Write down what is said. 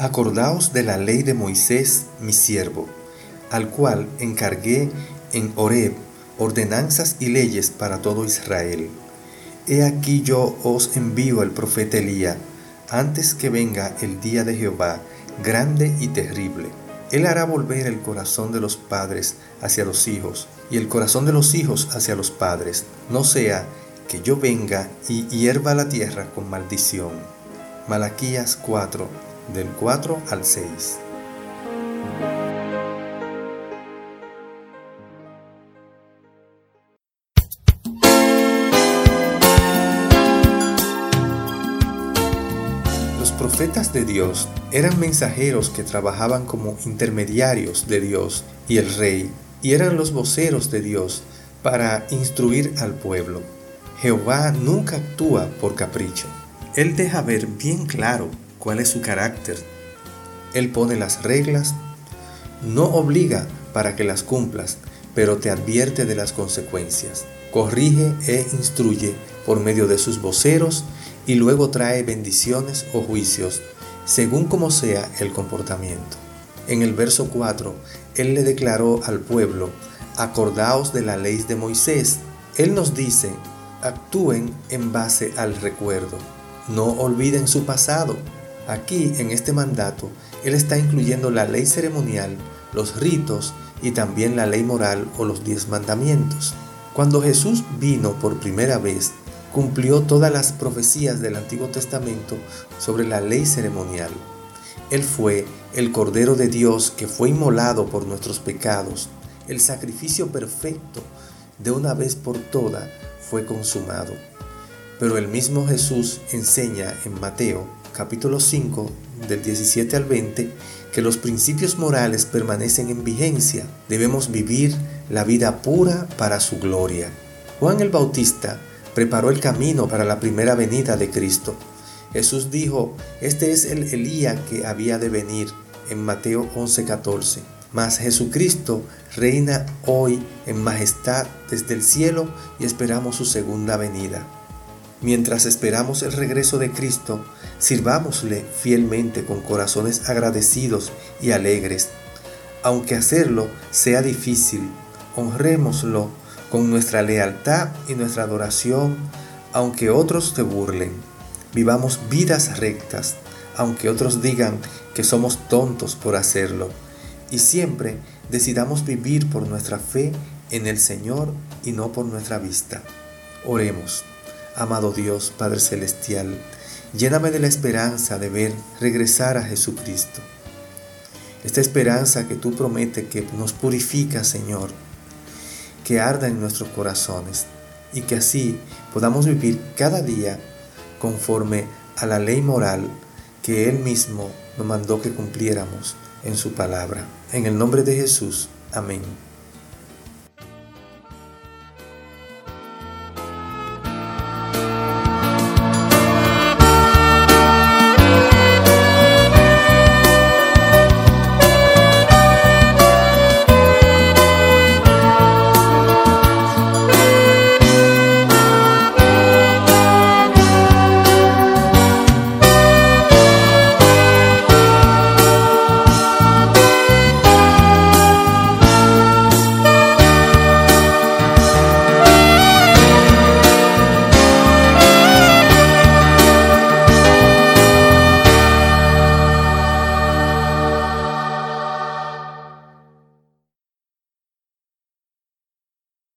Acordaos de la ley de Moisés, mi siervo, al cual encargué en Horeb ordenanzas y leyes para todo Israel. He aquí yo os envío el profeta Elías, antes que venga el día de Jehová, grande y terrible. Él hará volver el corazón de los padres hacia los hijos, y el corazón de los hijos hacia los padres, no sea que yo venga y hierva la tierra con maldición. Malaquías 4, del 4 al 6. Los profetas de Dios eran mensajeros que trabajaban como intermediarios de Dios y el rey, y eran los voceros de Dios para instruir al pueblo. Jehová nunca actúa por capricho. Él deja ver bien claro cuál es su carácter. Él pone las reglas, no obliga para que las cumplas, pero te advierte de las consecuencias. Corrige e instruye por medio de sus voceros y luego trae bendiciones o juicios, según como sea el comportamiento. En el verso 4, Él le declaró al pueblo, acordaos de la ley de Moisés. Él nos dice, actúen en base al recuerdo, no olviden su pasado, Aquí, en este mandato, Él está incluyendo la ley ceremonial, los ritos y también la ley moral o los diez mandamientos. Cuando Jesús vino por primera vez, cumplió todas las profecías del Antiguo Testamento sobre la ley ceremonial. Él fue el Cordero de Dios que fue inmolado por nuestros pecados. El sacrificio perfecto de una vez por todas fue consumado. Pero el mismo Jesús enseña en Mateo capítulo 5, del 17 al 20, que los principios morales permanecen en vigencia. Debemos vivir la vida pura para su gloria. Juan el Bautista preparó el camino para la primera venida de Cristo. Jesús dijo, este es el Elías que había de venir en Mateo 11:14. Mas Jesucristo reina hoy en majestad desde el cielo y esperamos su segunda venida. Mientras esperamos el regreso de Cristo, sirvámosle fielmente con corazones agradecidos y alegres. Aunque hacerlo sea difícil, honrémoslo con nuestra lealtad y nuestra adoración, aunque otros te burlen. Vivamos vidas rectas, aunque otros digan que somos tontos por hacerlo. Y siempre decidamos vivir por nuestra fe en el Señor y no por nuestra vista. Oremos. Amado Dios, Padre Celestial, lléname de la esperanza de ver regresar a Jesucristo. Esta esperanza que tú prometes que nos purifica, Señor, que arda en nuestros corazones y que así podamos vivir cada día conforme a la ley moral que Él mismo nos mandó que cumpliéramos en su palabra. En el nombre de Jesús. Amén.